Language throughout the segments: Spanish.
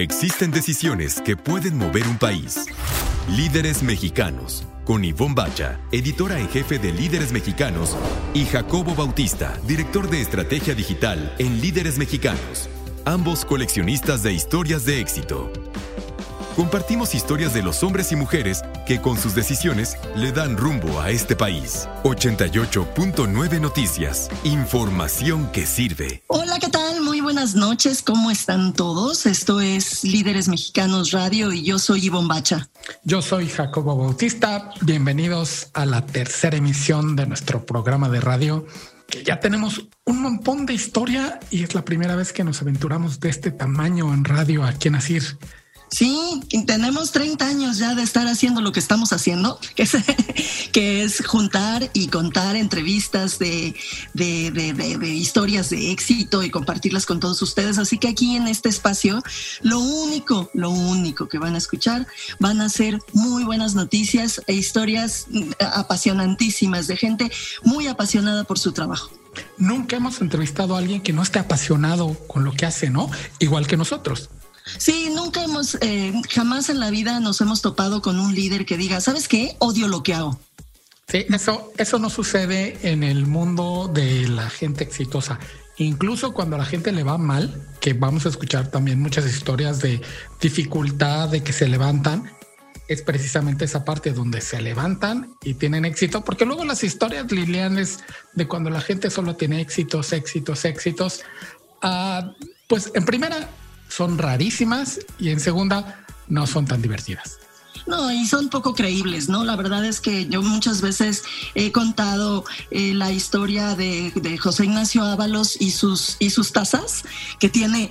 Existen decisiones que pueden mover un país. Líderes mexicanos, con Ivonne Bacha, editora en jefe de Líderes Mexicanos, y Jacobo Bautista, director de estrategia digital en Líderes Mexicanos, ambos coleccionistas de historias de éxito. Compartimos historias de los hombres y mujeres que con sus decisiones le dan rumbo a este país. 88.9 Noticias. Información que sirve. Hola, ¿qué tal? Muy buenas noches. ¿Cómo están todos? Esto es Líderes Mexicanos Radio y yo soy Ivonne Bacha. Yo soy Jacobo Bautista. Bienvenidos a la tercera emisión de nuestro programa de radio que ya tenemos un montón de historia y es la primera vez que nos aventuramos de este tamaño en radio aquí en Asir. Sí, tenemos 30 años ya de estar haciendo lo que estamos haciendo, que es, es juntar y contar entrevistas de, de, de, historias de éxito y compartirlas con todos ustedes. Así que aquí en este espacio, lo único, lo único que van a escuchar van a ser muy buenas noticias e historias apasionantísimas de gente muy apasionada por su trabajo. Nunca hemos entrevistado a alguien que no esté apasionado con lo que hace, ¿no? Igual que nosotros. Sí, nunca hemos, eh, jamás en la vida nos hemos topado con un líder que diga, ¿sabes qué? Odio lo que hago. Sí, eso, eso no sucede en el mundo de la gente exitosa. Incluso cuando a la gente le va mal, que vamos a escuchar también muchas historias de dificultad, de que se levantan, es precisamente esa parte donde se levantan y tienen éxito, porque luego las historias lilianes de cuando la gente solo tiene éxitos, éxitos, éxitos, uh, pues en primera son rarísimas y en segunda no son tan divertidas. No, y son poco creíbles, ¿no? La verdad es que yo muchas veces he contado eh, la historia de, José Ignacio Ábalos y sus, y sus tazas, que tiene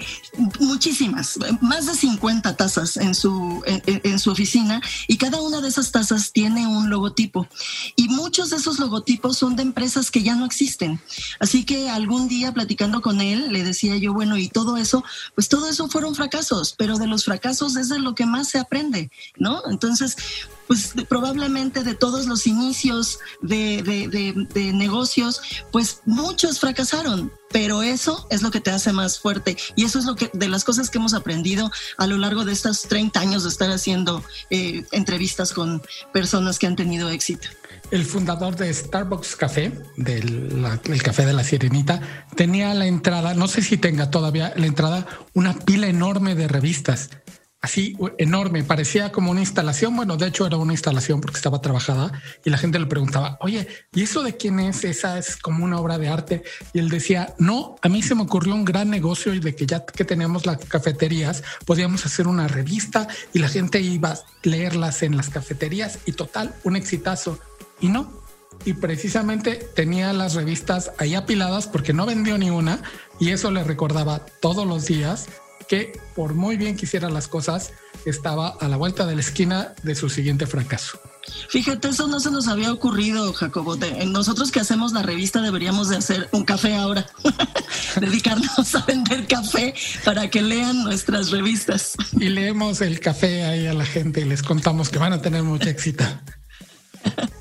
muchísimas, más de 50 tazas en su, en, su oficina, y cada una de esas tazas tiene un logotipo. Y muchos de esos logotipos son de empresas que ya no existen. Así que algún día platicando con él, le decía yo, bueno, y todo eso, pues todo eso fueron fracasos, pero de los fracasos es de lo que más se aprende, ¿no? Entonces, pues probablemente de todos los inicios de, negocios, pues muchos fracasaron, pero eso es lo que te hace más fuerte y eso es lo que de las cosas que hemos aprendido a lo largo de estos 30 años de estar haciendo eh, entrevistas con personas que han tenido éxito. El fundador de Starbucks Café, del el café de la Sirenita, tenía la entrada, no sé si tenga todavía la entrada, una pila enorme de revistas así enorme, parecía como una instalación. Bueno, de hecho era una instalación porque estaba trabajada y la gente le preguntaba, oye, ¿y eso de quién es? Esa es como una obra de arte. Y él decía, no, a mí se me ocurrió un gran negocio y de que ya que teníamos las cafeterías, podíamos hacer una revista y la gente iba a leerlas en las cafeterías y total, un exitazo. Y no. Y precisamente tenía las revistas ahí apiladas porque no vendió ni una y eso le recordaba todos los días que por muy bien que hiciera las cosas, estaba a la vuelta de la esquina de su siguiente fracaso. Fíjate, eso no se nos había ocurrido, Jacobo. Nosotros que hacemos la revista deberíamos de hacer un café ahora, dedicarnos a vender café para que lean nuestras revistas. Y leemos el café ahí a la gente y les contamos que van a tener mucha éxito.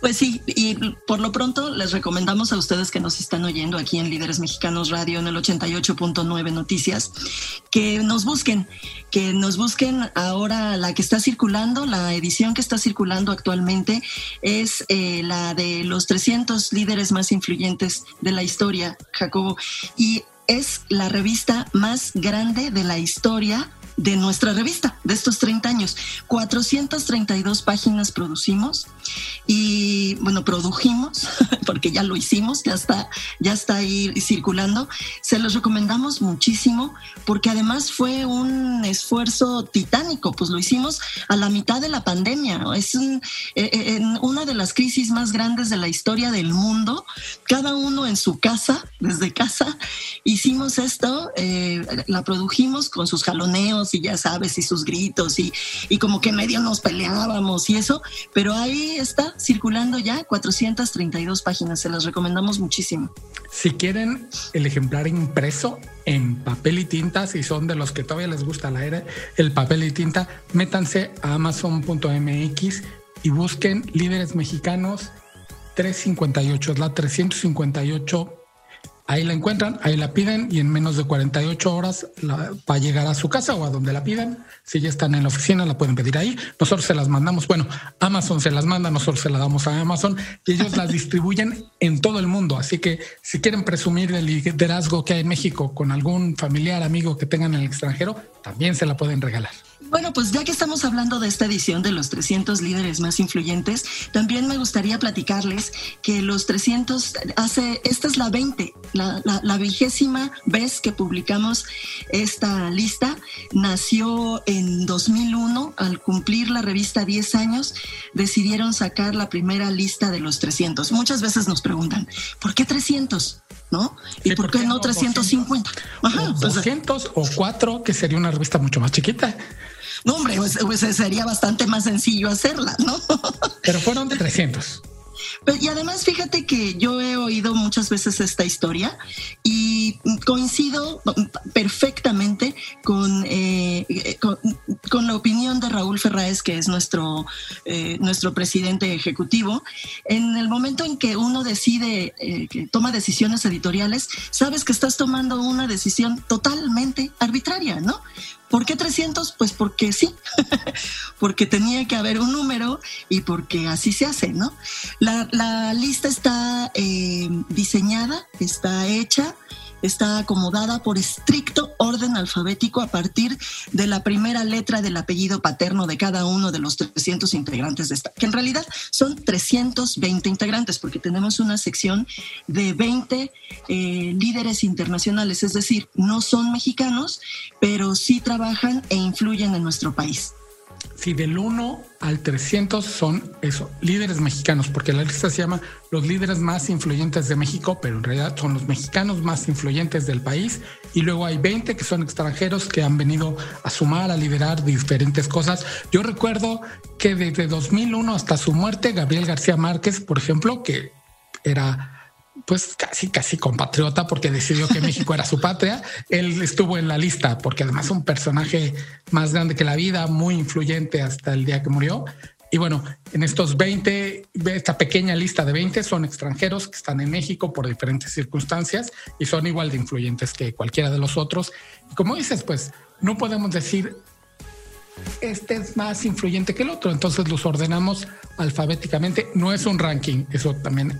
Pues sí, y por lo pronto les recomendamos a ustedes que nos están oyendo aquí en Líderes Mexicanos Radio en el 88.9 Noticias, que nos busquen, que nos busquen ahora la que está circulando, la edición que está circulando actualmente es eh, la de los 300 líderes más influyentes de la historia, Jacobo, y es la revista más grande de la historia de nuestra revista, de estos 30 años. 432 páginas producimos y, bueno, produjimos, porque ya lo hicimos, ya está, ya está ahí circulando. Se los recomendamos muchísimo, porque además fue un esfuerzo titánico, pues lo hicimos a la mitad de la pandemia. Es eh, eh, en una de las crisis más grandes de la historia del mundo, cada uno en su casa, desde casa, hicimos esto, eh, la produjimos con sus jaloneos y ya sabes, y sus gritos y, y como que medio nos peleábamos y eso, pero ahí está circulando ya 432 páginas, se las recomendamos muchísimo. Si quieren el ejemplar impreso en papel y tinta, si son de los que todavía les gusta la era, el papel y tinta, métanse a amazon.mx y busquen líderes mexicanos 358, es la 358 Ahí la encuentran, ahí la piden y en menos de 48 horas va a llegar a su casa o a donde la pidan. Si ya están en la oficina, la pueden pedir ahí. Nosotros se las mandamos. Bueno, Amazon se las manda, nosotros se las damos a Amazon y ellos las distribuyen en todo el mundo. Así que si quieren presumir del liderazgo que hay en México con algún familiar, amigo que tengan en el extranjero, también se la pueden regalar. Bueno, pues ya que estamos hablando de esta edición de los 300 líderes más influyentes, también me gustaría platicarles que los 300, hace, esta es la 20, la, la, vigésima vez que publicamos esta lista. Nació en 2001, al cumplir la revista 10 años, decidieron sacar la primera lista de los 300. Muchas veces nos preguntan, ¿por qué 300? ¿no? ¿Y por, qué, no 350? Ajá, 200 pues, o 4, que sería una revista mucho más chiquita. No, hombre, pues, pues, sería bastante más sencillo hacerla, ¿no? Pero fueron de 300. Y además, fíjate que yo he oído muchas veces esta historia y coincido perfectamente con, eh, con, la opinión de Raúl Ferráez, que es nuestro, eh, nuestro presidente ejecutivo. En el momento en que uno decide, eh, que toma decisiones editoriales, sabes que estás tomando una decisión totalmente arbitraria, ¿no? ¿Por qué 300? Pues porque sí, porque tenía que haber un número y porque así se hace, ¿no? La, lista está eh, diseñada, está hecha está acomodada por estricto orden alfabético a partir de la primera letra del apellido paterno de cada uno de los 300 integrantes de esta, que en realidad son 320 integrantes, porque tenemos una sección de 20 eh, líderes internacionales, es decir, no son mexicanos, pero sí trabajan e influyen en nuestro país si del 1 al 300 son eso, líderes mexicanos, porque la lista se llama los líderes más influyentes de México, pero en realidad son los mexicanos más influyentes del país. Y luego hay 20 que son extranjeros que han venido a sumar, a liderar diferentes cosas. Yo recuerdo que desde 2001 hasta su muerte, Gabriel García Márquez, por ejemplo, que era pues casi, casi compatriota porque decidió que México era su patria. Él estuvo en la lista porque además un personaje más grande que la vida, muy influyente hasta el día que murió. Y bueno, en estos 20, esta pequeña lista de 20 son extranjeros que están en México por diferentes circunstancias y son igual de influyentes que cualquiera de los otros. Y como dices, pues no podemos decir este es más influyente que el otro, entonces los ordenamos alfabéticamente. No es un ranking, eso también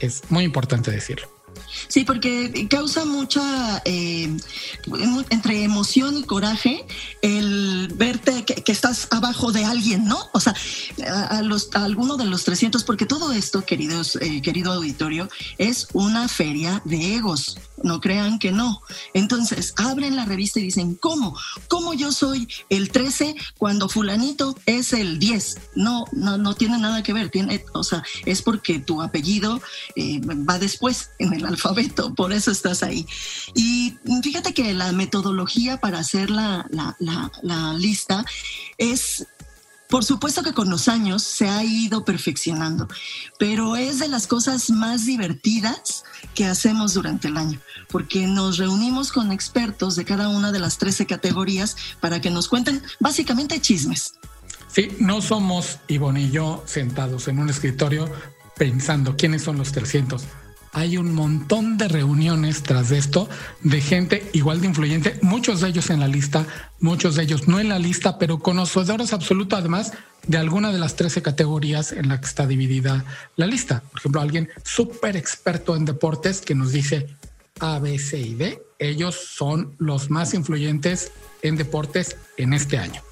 es muy importante decirlo. Sí, porque causa mucha, eh, entre emoción y coraje, el verte que, estás abajo de alguien, ¿no? O sea, a, los, alguno de los 300, porque todo esto, queridos, eh, querido auditorio, es una feria de egos. No crean que no. Entonces, abren la revista y dicen, ¿cómo? ¿Cómo yo soy el 13 cuando fulanito es el 10? No, no, no tiene nada que ver. Tiene, o sea, es porque tu apellido eh, va después en el alfabeto, por eso estás ahí. Y fíjate que la metodología para hacer la, la, la lista es por supuesto que con los años se ha ido perfeccionando, pero es de las cosas más divertidas que hacemos durante el año, porque nos reunimos con expertos de cada una de las 13 categorías para que nos cuenten básicamente chismes. Sí, no somos Ivonne y yo sentados en un escritorio pensando quiénes son los 300 hay un montón de reuniones tras esto de gente igual de influyente, muchos de ellos en la lista, muchos de ellos no en la lista, pero conocedores absolutos además de alguna de las 13 categorías en la que está dividida la lista. Por ejemplo, alguien súper experto en deportes que nos dice A, B, C y D, ellos son los más influyentes en deportes en este año.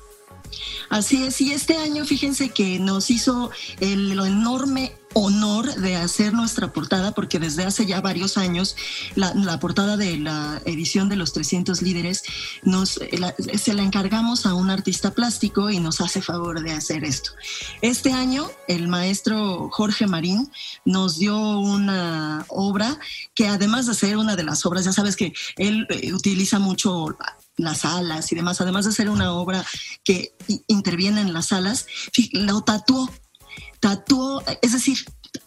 Así es, y este año fíjense que nos hizo el, enorme honor de hacer nuestra portada, porque desde hace ya varios años la, portada de la edición de los 300 líderes nos, se la encargamos a un artista plástico y nos hace favor de hacer esto. Este año el maestro Jorge Marín nos dio una obra que además de ser una de las obras, ya sabes que él eh, utiliza mucho las alas y demás, además de ser una obra que interviene en las alas, lo tatuó, tatuó, es decir,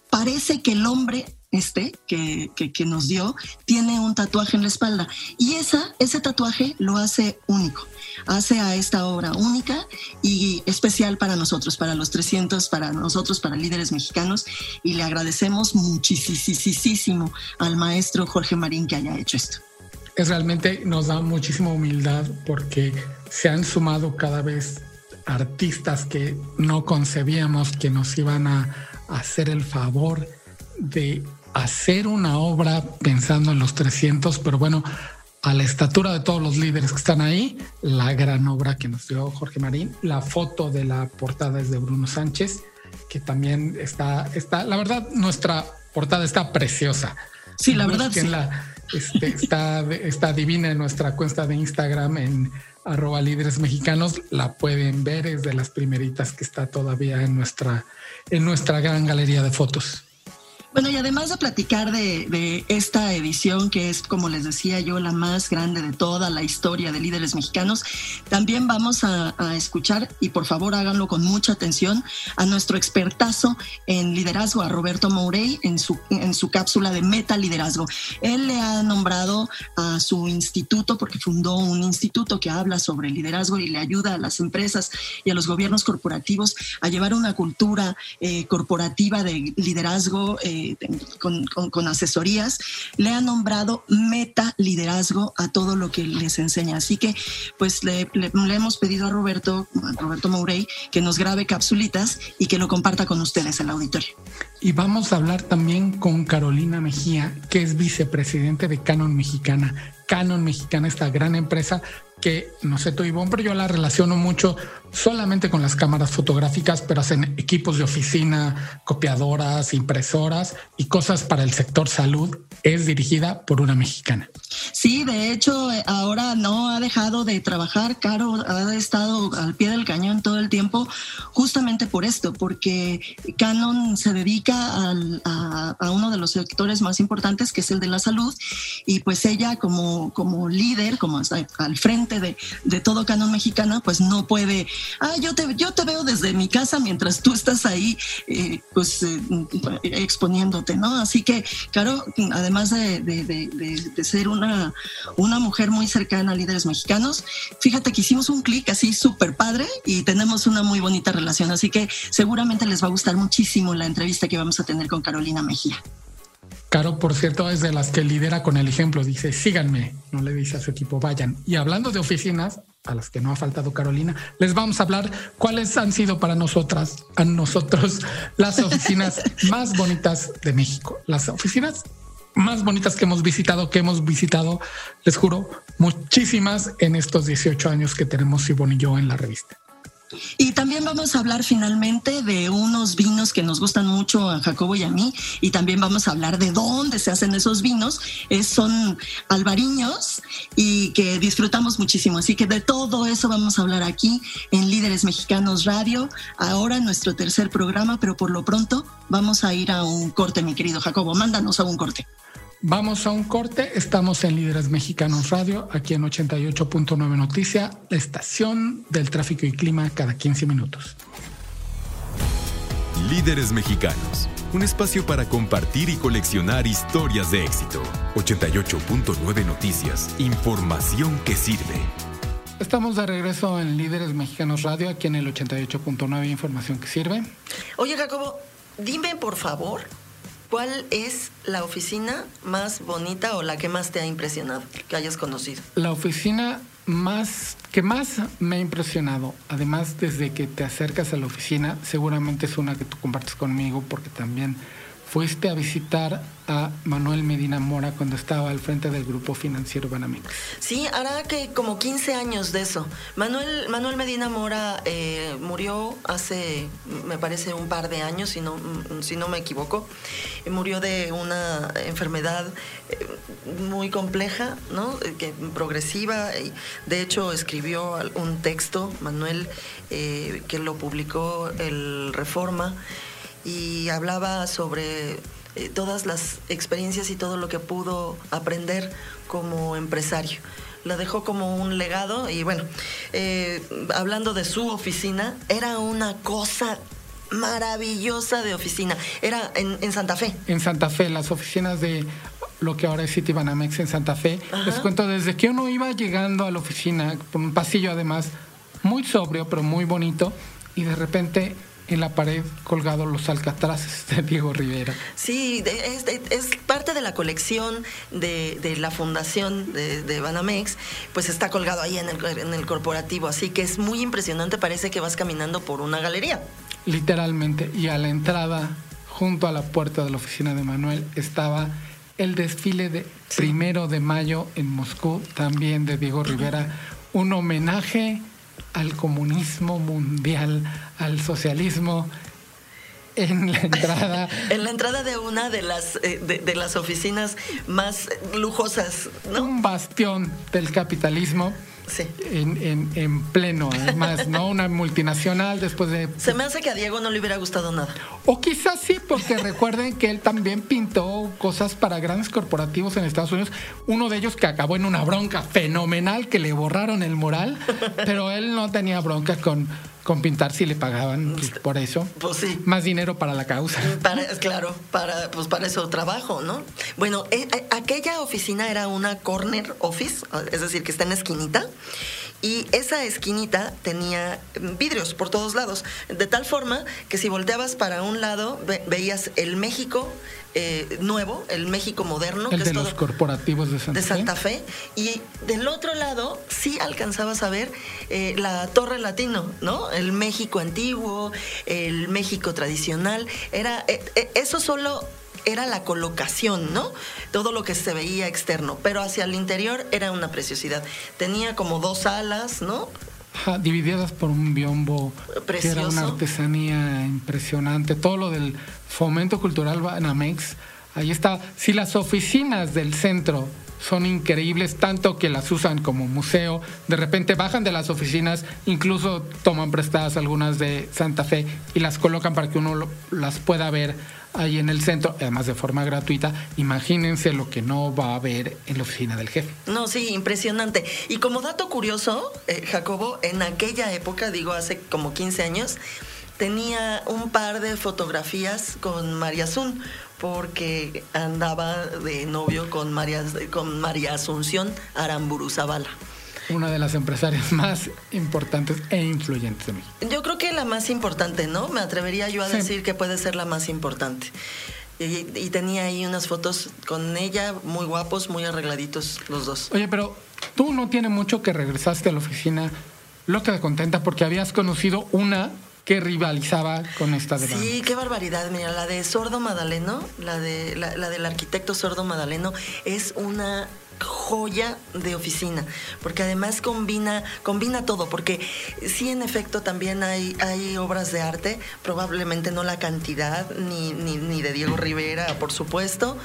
parece que el hombre este que, que, nos dio tiene un tatuaje en la espalda. Y esa, ese tatuaje lo hace único, hace a esta obra única y especial para nosotros, para los 300, para nosotros, para líderes mexicanos. Y le agradecemos muchísimo al maestro Jorge Marín que haya hecho esto. Es realmente nos da muchísima humildad porque se han sumado cada vez artistas que no concebíamos que nos iban a hacer el favor de hacer una obra pensando en los 300, pero bueno, a la estatura de todos los líderes que están ahí, la gran obra que nos dio Jorge Marín, la foto de la portada es de Bruno Sánchez, que también está, está, la verdad, nuestra portada está preciosa. Sí, la verdad. Sí. La, este, está, está divina en nuestra cuenta de Instagram en arroba líderes mexicanos, la pueden ver, es de las primeritas que está todavía en nuestra, en nuestra gran galería de fotos. Bueno, y además de platicar de, esta edición, que es, como les decía yo, la más grande de toda la historia de líderes mexicanos, también vamos a, escuchar, y por favor háganlo con mucha atención, a nuestro expertazo en liderazgo, a Roberto Mourey, en su, en su cápsula de Meta Liderazgo. Él le ha nombrado a su instituto, porque fundó un instituto que habla sobre liderazgo y le ayuda a las empresas y a los gobiernos corporativos a llevar una cultura eh, corporativa de liderazgo. Eh, con, asesorías, le ha nombrado meta liderazgo a todo lo que les enseña. Así que, pues le, hemos pedido a Roberto, a Roberto Mourey, que nos grabe capsulitas y que lo comparta con ustedes en el auditorio. Y vamos a hablar también con Carolina Mejía, que es vicepresidente de Canon Mexicana. Canon Mexicana, esta gran empresa que, no sé tú, Ivonne, pero yo la relaciono mucho solamente con las cámaras fotográficas, pero hacen equipos de oficina, copiadoras, impresoras y cosas para el sector salud. Es dirigida por una mexicana. Sí, de hecho, ahora no ha dejado de trabajar. Caro ha estado al pie del cañón todo el tiempo, justamente por esto, porque Canon se dedica a, uno de los sectores más importantes, que es el de la salud, y pues ella como, como líder, como al frente de, de todo Canon mexicana, pues no puede ah, yo te, yo te veo desde mi casa mientras tú estás ahí, eh, pues eh, exponiéndote, ¿no? Así que, claro, además de, ser una, una mujer muy cercana a líderes mexicanos, fíjate que hicimos un clic así súper padre y tenemos una muy bonita relación, así que seguramente les va a gustar muchísimo la entrevista que vamos a tener con Carolina Mejía. Caro, por cierto, es de las que lidera con el ejemplo. Dice, síganme, no le dice a su equipo, vayan. Y hablando de oficinas, a las que no ha faltado Carolina, les vamos a hablar cuáles han sido para nosotras, a nosotros, las oficinas más bonitas de México. Las oficinas más bonitas que hemos visitado, que hemos visitado, les juro, muchísimas en estos 18 años que tenemos Ivonne y yo en la revista. Y también vamos a hablar finalmente de unos vinos que nos gustan mucho a Jacobo y a mí. Y también vamos a hablar de dónde se hacen esos vinos. son albariños y que disfrutamos muchísimo. Así que de todo eso vamos a hablar aquí en Líderes Mexicanos Radio. Ahora nuestro tercer programa, pero por lo pronto vamos a ir a un corte, mi querido Jacobo. Mándanos a un corte. Vamos a un corte. Estamos en Líderes Mexicanos Radio, aquí en 88.9 Noticia, la estación del tráfico y clima cada 15 minutos. Líderes Mexicanos, un espacio para compartir y coleccionar historias de éxito. 88.9 Noticias, información que sirve. Estamos de regreso en Líderes Mexicanos Radio, aquí en el 88.9 Información que sirve. Oye, Jacobo, dime por favor ¿Cuál es la oficina más bonita o la que más te ha impresionado que hayas conocido? La oficina más que más me ha impresionado, además desde que te acercas a la oficina, seguramente es una que tú compartes conmigo porque también fuiste a visitar Manuel Medina Mora cuando estaba al frente del grupo financiero Banamex. Sí, hará que como 15 años de eso. Manuel, Manuel Medina Mora eh, murió hace, me parece, un par de años, si no, si no me equivoco. Murió de una enfermedad eh, muy compleja, ¿no? Que, progresiva. De hecho, escribió un texto, Manuel, eh, que lo publicó el Reforma y hablaba sobre eh, todas las experiencias y todo lo que pudo aprender como empresario. La dejó como un legado y bueno, eh, hablando de su oficina, era una cosa maravillosa de oficina. Era en, Santa Fe. En Santa Fe, las oficinas de lo que ahora es Citibanamex en Santa Fe. Les cuento, desde que uno iba llegando a la oficina, por un pasillo además, muy sobrio, pero muy bonito, y de repente en la pared colgado los alcatraces de Diego Rivera. Sí, es, parte de la colección de, la fundación de, Banamex, pues está colgado ahí en el, en el corporativo, así que es muy impresionante, parece que vas caminando por una galería. Literalmente, y a la entrada, junto a la puerta de la oficina de Manuel, estaba el desfile de primero de mayo en Moscú, también de Diego Rivera, un homenaje al comunismo mundial, al socialismo en la entrada. en la entrada de una de las, eh, de, las oficinas más lujosas, ¿no? Un bastión del capitalismo. Sí. En, en, pleno, además, ¿no? Una multinacional después de... Se me hace que a Diego no le hubiera gustado nada. O quizás sí, porque recuerden que él también pintó cosas para grandes corporativos en Estados Unidos. Uno de ellos que acabó en una bronca fenomenal, que le borraron el mural, pero él no tenía bronca con con pintar si le pagaban pues, por eso. Pues sí. Más dinero para la causa. Para, claro, para, pues para eso trabajo, ¿no? Bueno, eh, eh, aquella oficina era una corner office, es decir, que está en la esquinita. Y esa esquinita tenía vidrios por todos lados, de tal forma que si volteabas para un lado veías el México eh, nuevo, el México moderno, el de los corporativos de Santa, Fe. Y del otro lado sí alcanzabas a ver eh, la Torre Latino, ¿no? El México antiguo, el México tradicional. Era eh, eso solo era la colocación, ¿no? Todo lo que se veía externo, pero hacia el interior era una preciosidad. Tenía como dos alas, ¿no? divididas por un biombo Precioso. que era una artesanía impresionante. Todo lo del fomento cultural Banamex, ahí está. Si las oficinas del centro son increíbles, tanto que las usan como museo. De repente bajan de las oficinas, incluso toman prestadas algunas de Santa Fe y las colocan para que uno las pueda ver ahí en el centro, además de forma gratuita. Imagínense lo que no va a haber en la oficina del jefe. No, sí, impresionante. Y como dato curioso, eh, Jacobo, en aquella época, digo hace como 15 años, tenía un par de fotografías con María Zun, porque andaba de novio con María, con María Asunción Aramburu Zavala una de las empresarias más importantes e influyentes de México. Yo creo que la más importante, ¿no? Me atrevería yo a decir que puede ser la más importante. Y, tenía ahí unas fotos con ella, muy guapos, muy arregladitos los dos. Oye, pero tú no tiene mucho que regresaste a la oficina loca de contenta porque habías conocido una que rivalizaba con esta de Sí, qué barbaridad. Mira, la de Sordo Madaleno, la, de, la del arquitecto Sordo Madaleno, es una joya de oficina, porque además combina, combina todo, porque sí en efecto también hay, hay obras de arte, probablemente no la cantidad, ni, ni, de Diego Rivera, por supuesto,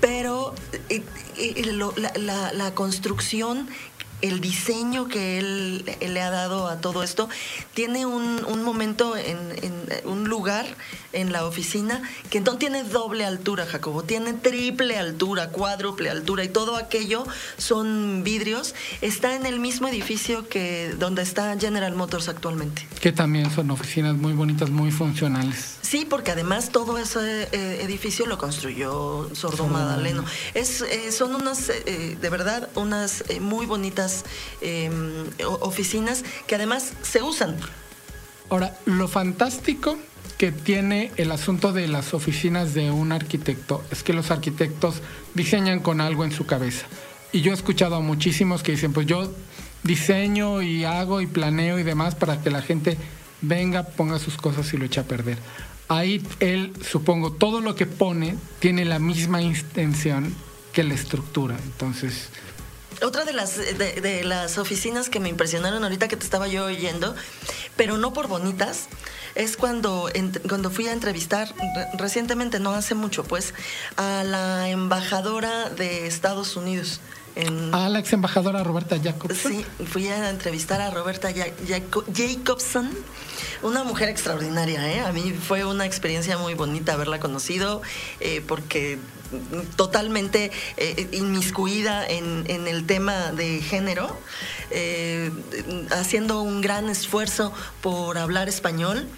pero eh, eh, la, la construcción el diseño que él, le ha dado a todo esto, tiene un, un momento en, un lugar en la oficina que no tiene doble altura, Jacobo, tiene triple altura, cuádruple altura y todo aquello son vidrios. Está en el mismo edificio que donde está General Motors actualmente. Que también son oficinas muy bonitas, muy funcionales. Sí, porque además todo ese eh, edificio lo construyó Sordo Madaleno. Es, eh, son unas, eh, de verdad, unas muy bonitas em, oficinas que además se usan. Ahora, lo fantástico que tiene el asunto de las oficinas de un arquitecto es que los arquitectos diseñan con algo en su cabeza. Y yo he escuchado a muchísimos que dicen, pues yo diseño y hago y planeo y demás para que la gente venga, ponga sus cosas y lo eche a perder ahí él, supongo, todo lo que pone tiene la misma intención que la estructura. Entonces... Otra de las, de, las oficinas que me impresionaron ahorita que te estaba yo oyendo, pero no por bonitas, es cuando, cuando fui a entrevistar recientemente, no hace mucho, pues, a la embajadora de Estados Unidos. En, a la ex embajadora Roberta Jacobson. Sí, fui a entrevistar a Roberta Jacobson una mujer extraordinaria, ¿eh? A mí fue una experiencia muy bonita haberla conocido, eh, porque totalmente eh, inmiscuida en, el tema de género, eh, haciendo un gran esfuerzo por hablar español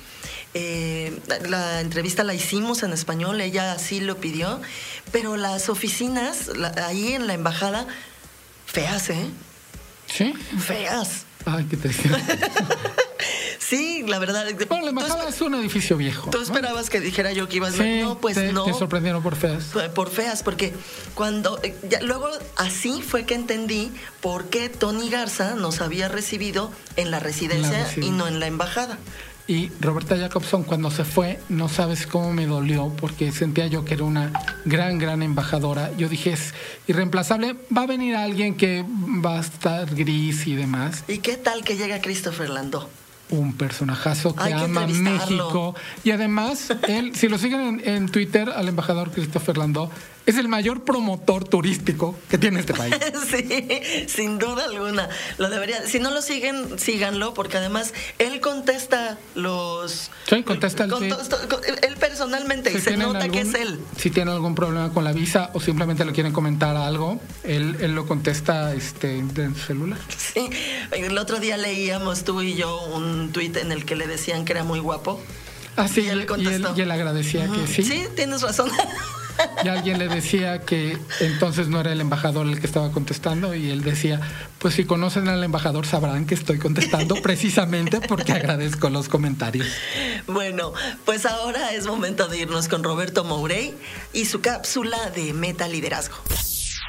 Eh, la entrevista la hicimos en español, ella así lo pidió, pero las oficinas ahí en la embajada, feas, ¿eh? Sí. Feas. Ay, qué triste. Sí, la verdad. Bueno, la embajada es un edificio viejo. ¿Tú esperabas que dijera yo que iba a ser? no, pues no. Te sorprendieron por feas. Por feas, porque cuando. Eh, luego así fue que entendí por qué Tony Garza nos había recibido en la residencia y no en la embajada. Y Roberta Jacobson cuando se fue, no sabes cómo me dolió, porque sentía yo que era una gran, gran embajadora. Yo dije, es irreemplazable, va a venir alguien que va a estar gris y demás. ¿Y qué tal que llega Christopher Landó? un personajazo que ama México. Y además, él, si lo siguen en, Twitter, al embajador Christopher Landó, es el mayor promotor turístico que tiene este país. sí, sin duda alguna. Lo debería. Si no lo siguen, síganlo, porque además él contesta los. Sí, contesta el Él personalmente, y se nota que es él. Si tiene algún problema con la visa o simplemente le quieren comentar algo, él, él lo contesta este, en su celular. Sí, el otro día leíamos tú y yo un tuit en el que le decían que era muy guapo. Ah, sí, y él, y él, agradecía que sí. Sí, tienes razón. Y alguien le decía que entonces no era el embajador el que estaba contestando y él decía, pues si conocen al embajador sabrán que estoy contestando precisamente porque agradezco los comentarios. Bueno, pues ahora es momento de irnos con Roberto Mourey y su cápsula de Meta Liderazgo.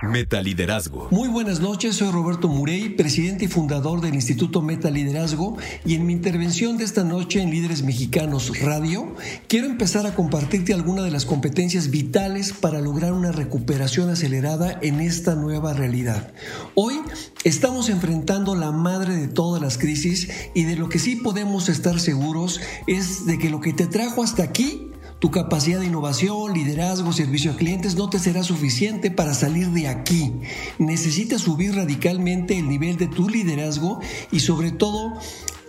Metaliderazgo. Muy buenas noches, soy Roberto Murey, presidente y fundador del Instituto Metaliderazgo y en mi intervención de esta noche en Líderes Mexicanos Radio, quiero empezar a compartirte algunas de las competencias vitales para lograr una recuperación acelerada en esta nueva realidad. Hoy estamos enfrentando la madre de todas las crisis y de lo que sí podemos estar seguros es de que lo que te trajo hasta aquí tu capacidad de innovación, liderazgo, servicio a clientes no te será suficiente para salir de aquí. Necesitas subir radicalmente el nivel de tu liderazgo y sobre todo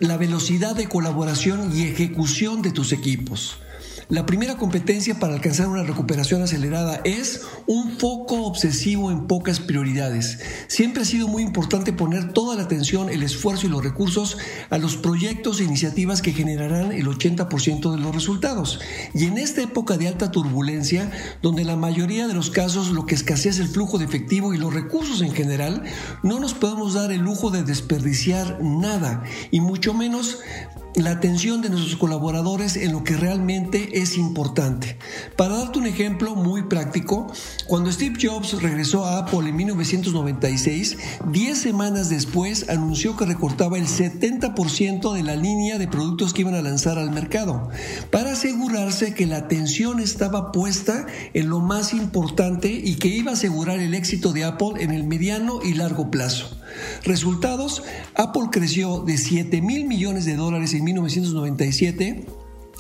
la velocidad de colaboración y ejecución de tus equipos. La primera competencia para alcanzar una recuperación acelerada es un foco obsesivo en pocas prioridades. Siempre ha sido muy importante poner toda la atención, el esfuerzo y los recursos a los proyectos e iniciativas que generarán el 80% de los resultados. Y en esta época de alta turbulencia, donde la mayoría de los casos lo que escasea es el flujo de efectivo y los recursos en general, no nos podemos dar el lujo de desperdiciar nada y mucho menos la atención de nuestros colaboradores en lo que realmente es importante. Para darte un ejemplo muy práctico, cuando Steve Jobs regresó a Apple en 1996, 10 semanas después anunció que recortaba el 70% de la línea de productos que iban a lanzar al mercado, para asegurarse que la atención estaba puesta en lo más importante y que iba a asegurar el éxito de Apple en el mediano y largo plazo. Resultados, Apple creció de 7 mil millones de dólares en 1997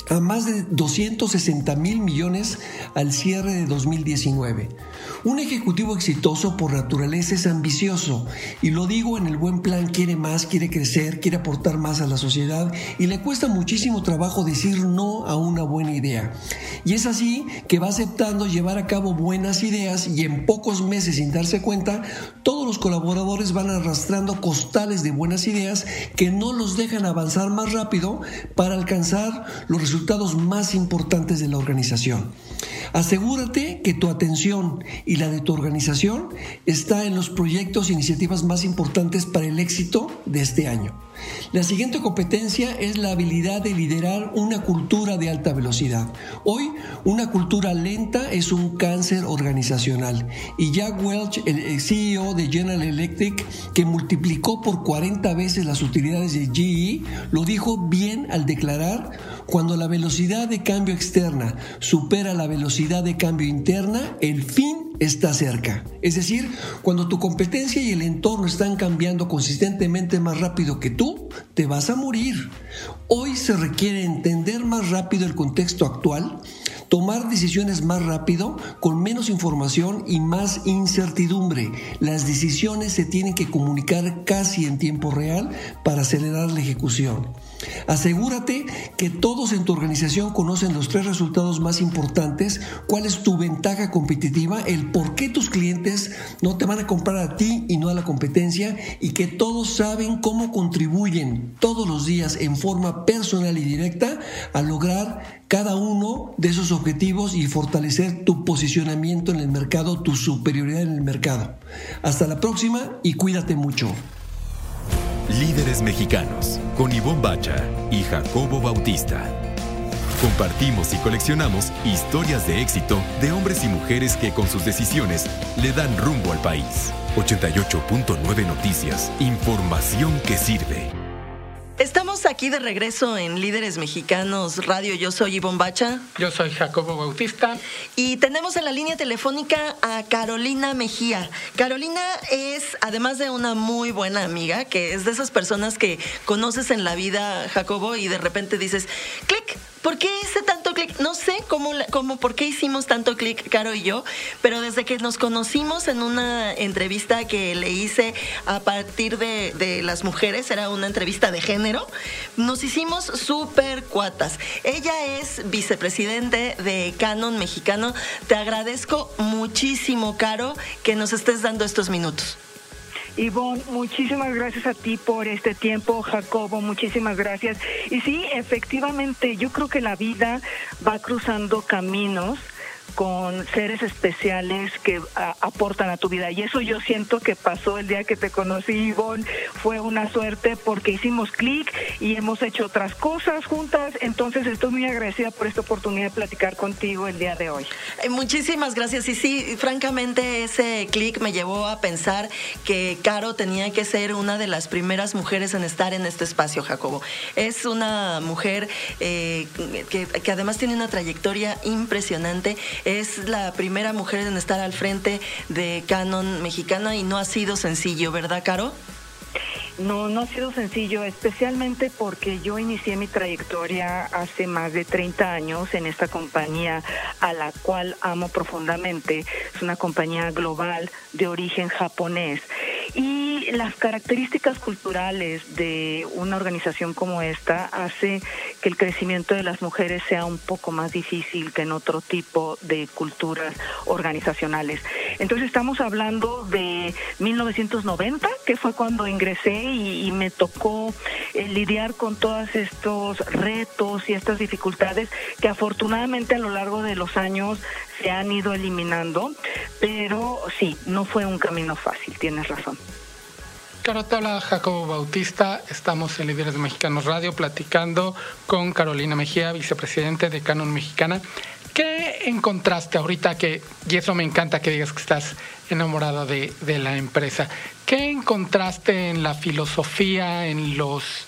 a más de 260 mil millones al cierre de 2019. Un ejecutivo exitoso por naturaleza es ambicioso y lo digo en el buen plan, quiere más, quiere crecer, quiere aportar más a la sociedad y le cuesta muchísimo trabajo decir no a una buena idea. Y es así que va aceptando llevar a cabo buenas ideas y en pocos meses sin darse cuenta, todos los colaboradores van arrastrando costales de buenas ideas que no los dejan avanzar más rápido para alcanzar los resultados más importantes de la organización. Asegúrate que tu atención y la de tu organización está en los proyectos e iniciativas más importantes para el éxito de este año. La siguiente competencia es la habilidad de liderar una cultura de alta velocidad. Hoy, una cultura lenta es un cáncer organizacional y Jack Welch, el CEO de General Electric, que multiplicó por 40 veces las utilidades de GE, lo dijo bien al declarar, cuando la velocidad de cambio externa supera la velocidad de cambio interna, el fin está cerca. Es decir, cuando tu competencia y el entorno están cambiando consistentemente más rápido que tú, te vas a morir. Hoy se requiere entender más rápido el contexto actual, tomar decisiones más rápido, con menos información y más incertidumbre. Las decisiones se tienen que comunicar casi en tiempo real para acelerar la ejecución. Asegúrate que todos en tu organización conocen los tres resultados más importantes, cuál es tu ventaja competitiva, el por qué tus clientes no te van a comprar a ti y no a la competencia y que todos saben cómo contribuyen todos los días en forma personal y directa a lograr cada uno de esos objetivos y fortalecer tu posicionamiento en el mercado, tu superioridad en el mercado. Hasta la próxima y cuídate mucho. Líderes mexicanos con Ivonne Bacha y Jacobo Bautista. Compartimos y coleccionamos historias de éxito de hombres y mujeres que con sus decisiones le dan rumbo al país. 88.9 Noticias. Información que sirve. Estamos aquí de regreso en Líderes Mexicanos Radio. Yo soy Ivonne Bacha. Yo soy Jacobo Bautista. Y tenemos en la línea telefónica a Carolina Mejía. Carolina es, además de una muy buena amiga, que es de esas personas que conoces en la vida, Jacobo, y de repente dices, clic, ¿Por qué hice tanto clic? No sé cómo, cómo, por qué hicimos tanto clic, Caro y yo, pero desde que nos conocimos en una entrevista que le hice a partir de, de las mujeres, era una entrevista de género, nos hicimos súper cuatas. Ella es vicepresidente de Canon Mexicano. Te agradezco muchísimo, Caro, que nos estés dando estos minutos. Ivonne, muchísimas gracias a ti por este tiempo, Jacobo, muchísimas gracias. Y sí, efectivamente, yo creo que la vida va cruzando caminos con seres especiales que aportan a tu vida. Y eso yo siento que pasó el día que te conocí, Ivonne. Fue una suerte porque hicimos clic y hemos hecho otras cosas juntas. Entonces estoy muy agradecida por esta oportunidad de platicar contigo el día de hoy. Eh, muchísimas gracias. Y sí, francamente ese clic me llevó a pensar que Caro tenía que ser una de las primeras mujeres en estar en este espacio, Jacobo. Es una mujer eh, que, que además tiene una trayectoria impresionante es la primera mujer en estar al frente de Canon mexicana y no ha sido sencillo, ¿verdad, Caro? No, no ha sido sencillo, especialmente porque yo inicié mi trayectoria hace más de 30 años en esta compañía a la cual amo profundamente. Es una compañía global de origen japonés. Y las características culturales de una organización como esta hace que el crecimiento de las mujeres sea un poco más difícil que en otro tipo de culturas organizacionales. Entonces estamos hablando de 1990, que fue cuando ingresé y, me tocó eh, lidiar con todos estos retos y estas dificultades que afortunadamente a lo largo de los años se han ido eliminando, pero sí, no fue un camino fácil, tienes razón. Claro, te habla Jacobo Bautista. Estamos en Líderes Mexicanos Radio platicando con Carolina Mejía, vicepresidente de Canon Mexicana. ¿Qué encontraste ahorita que, y eso me encanta que digas que estás enamorado de, la empresa, ¿qué encontraste en la filosofía, en los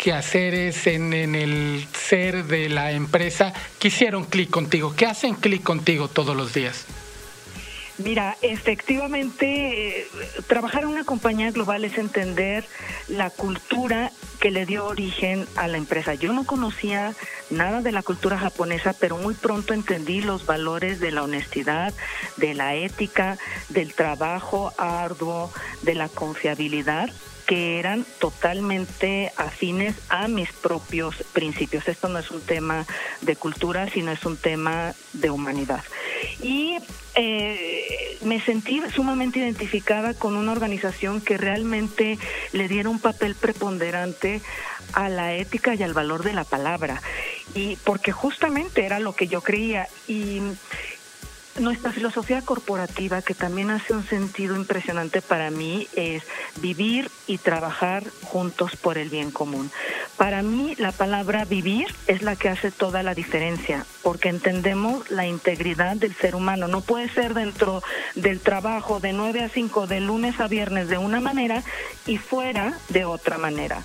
quehaceres, en, en el ser de la empresa que hicieron clic contigo? ¿Qué hacen clic contigo todos los días? Mira, efectivamente, eh, trabajar en una compañía global es entender la cultura que le dio origen a la empresa. Yo no conocía nada de la cultura japonesa, pero muy pronto entendí los valores de la honestidad, de la ética, del trabajo arduo, de la confiabilidad que eran totalmente afines a mis propios principios. Esto no es un tema de cultura, sino es un tema de humanidad. Y eh, me sentí sumamente identificada con una organización que realmente le diera un papel preponderante a la ética y al valor de la palabra. Y porque justamente era lo que yo creía. Y nuestra filosofía corporativa, que también hace un sentido impresionante para mí, es vivir y trabajar juntos por el bien común. Para mí la palabra vivir es la que hace toda la diferencia, porque entendemos la integridad del ser humano. No puede ser dentro del trabajo de 9 a 5, de lunes a viernes, de una manera y fuera de otra manera,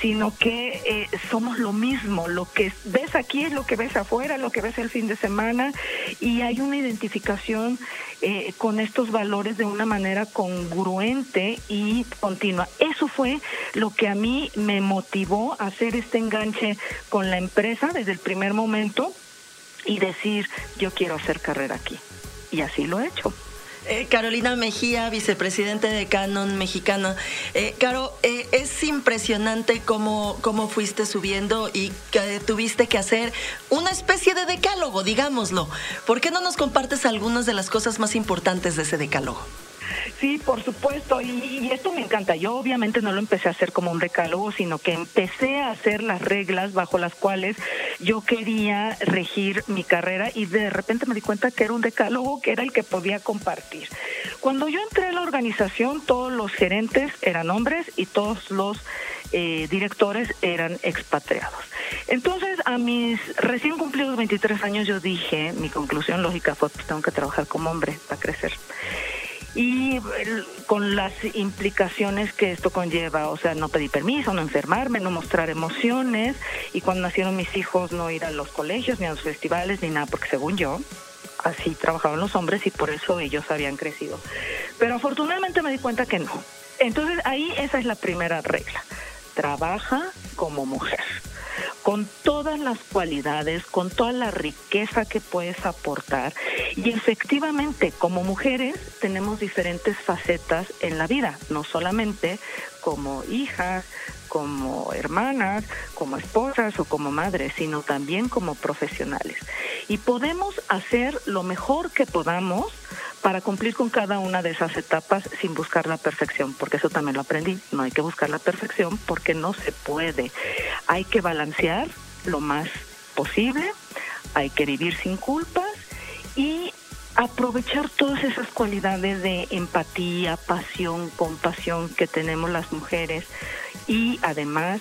sino que eh, somos lo mismo. Lo que ves aquí es lo que ves afuera, lo que ves el fin de semana, y hay una identificación eh, con estos valores de una manera congruente y continua. Eso fue lo que a mí me motivó a hacer este enganche con la empresa desde el primer momento y decir, yo quiero hacer carrera aquí. Y así lo he hecho. Eh, Carolina Mejía, vicepresidente de Canon Mexicana. Eh, Caro, eh, es impresionante cómo, cómo fuiste subiendo y tuviste que hacer una especie de decálogo, digámoslo. ¿Por qué no nos compartes algunas de las cosas más importantes de ese decálogo? Sí, por supuesto, y, esto me encanta. Yo obviamente no lo empecé a hacer como un decálogo, sino que empecé a hacer las reglas bajo las cuales yo quería regir mi carrera y de repente me di cuenta que era un decálogo que era el que podía compartir. Cuando yo entré a la organización, todos los gerentes eran hombres y todos los eh, directores eran expatriados. Entonces, a mis recién cumplidos 23 años, yo dije, mi conclusión lógica fue, pues tengo que trabajar como hombre para crecer y con las implicaciones que esto conlleva, o sea, no pedir permiso, no enfermarme, no mostrar emociones y cuando nacieron mis hijos no ir a los colegios ni a los festivales ni nada, porque según yo, así trabajaban los hombres y por eso ellos habían crecido. Pero afortunadamente me di cuenta que no. Entonces ahí esa es la primera regla. Trabaja como mujer con todas las cualidades, con toda la riqueza que puedes aportar. Y efectivamente, como mujeres tenemos diferentes facetas en la vida, no solamente como hijas, como hermanas, como esposas o como madres, sino también como profesionales. Y podemos hacer lo mejor que podamos para cumplir con cada una de esas etapas sin buscar la perfección, porque eso también lo aprendí. No hay que buscar la perfección porque no se puede. Hay que balancear lo más posible, hay que vivir sin culpas y aprovechar todas esas cualidades de empatía, pasión, compasión que tenemos las mujeres y además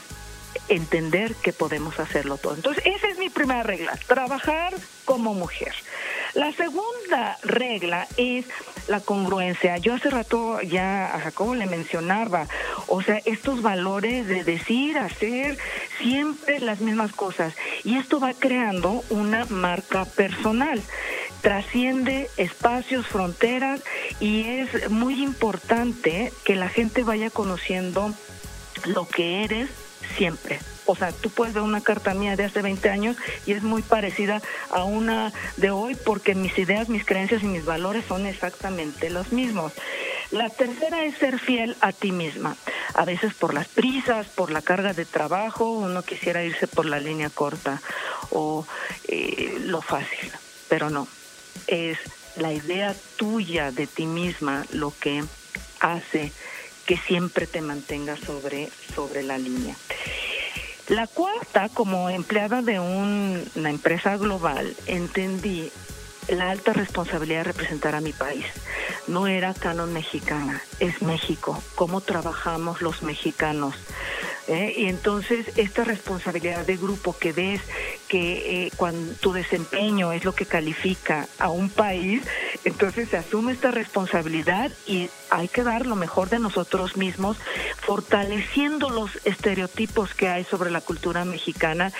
entender que podemos hacerlo todo. Entonces, esa es mi primera regla, trabajar como mujer. La segunda regla es la congruencia. Yo hace rato ya a Jacobo le mencionaba, o sea, estos valores de decir, hacer siempre las mismas cosas. Y esto va creando una marca personal trasciende espacios, fronteras y es muy importante que la gente vaya conociendo lo que eres siempre. O sea, tú puedes ver una carta mía de hace 20 años y es muy parecida a una de hoy porque mis ideas, mis creencias y mis valores son exactamente los mismos. La tercera es ser fiel a ti misma. A veces por las prisas, por la carga de trabajo, uno quisiera irse por la línea corta o eh, lo fácil, pero no. Es la idea tuya de ti misma lo que hace que siempre te mantengas sobre, sobre la línea. La cuarta, como empleada de una empresa global, entendí la alta responsabilidad de representar a mi país. No era Canon mexicana, es México. ¿Cómo trabajamos los mexicanos? ¿eh? Y entonces esta responsabilidad de grupo que ves que eh, cuando tu desempeño es lo que califica a un país, entonces se asume esta responsabilidad y hay que dar lo mejor de nosotros mismos, fortaleciendo los estereotipos que hay sobre la cultura mexicana